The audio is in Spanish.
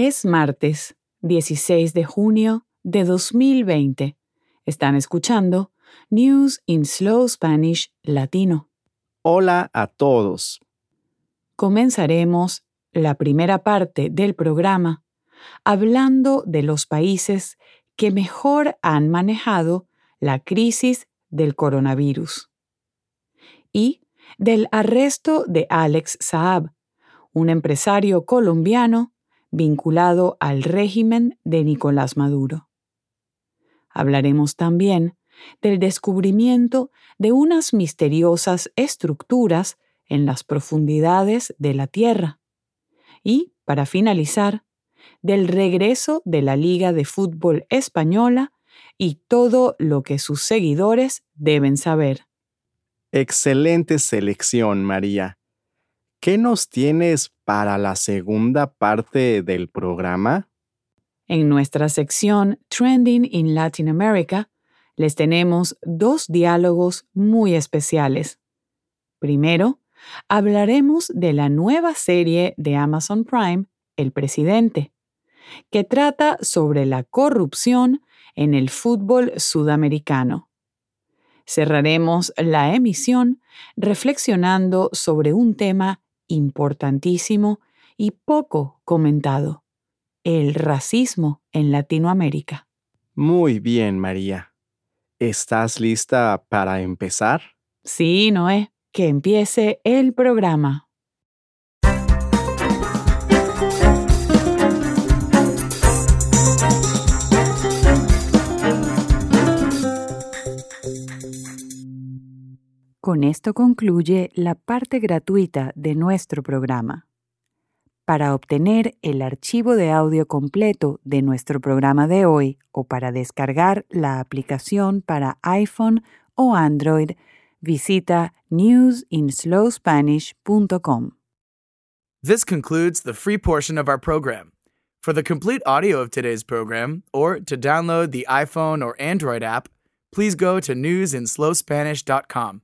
Es martes 16 de junio de 2020. Están escuchando News in Slow Spanish Latino. Hola a todos. Comenzaremos la primera parte del programa hablando de los países que mejor han manejado la crisis del coronavirus y del arresto de Alex Saab, un empresario colombiano vinculado al régimen de Nicolás Maduro. Hablaremos también del descubrimiento de unas misteriosas estructuras en las profundidades de la Tierra. Y, para finalizar, del regreso de la Liga de Fútbol Española y todo lo que sus seguidores deben saber. Excelente selección, María. ¿Qué nos tienes para la segunda parte del programa? En nuestra sección Trending in Latin America, les tenemos dos diálogos muy especiales. Primero, hablaremos de la nueva serie de Amazon Prime, El Presidente, que trata sobre la corrupción en el fútbol sudamericano. Cerraremos la emisión reflexionando sobre un tema importantísimo y poco comentado, el racismo en Latinoamérica. Muy bien, María. ¿Estás lista para empezar? Sí, Noé, que empiece el programa. Con esto concluye la parte gratuita de nuestro programa. Para obtener el archivo de audio completo de nuestro programa de hoy o para descargar la aplicación para iPhone o Android, visita newsinslowspanish.com. This concludes the free portion of our program. For the complete audio of today's program, or to download the iPhone or Android app, please go to newsinslowspanish.com.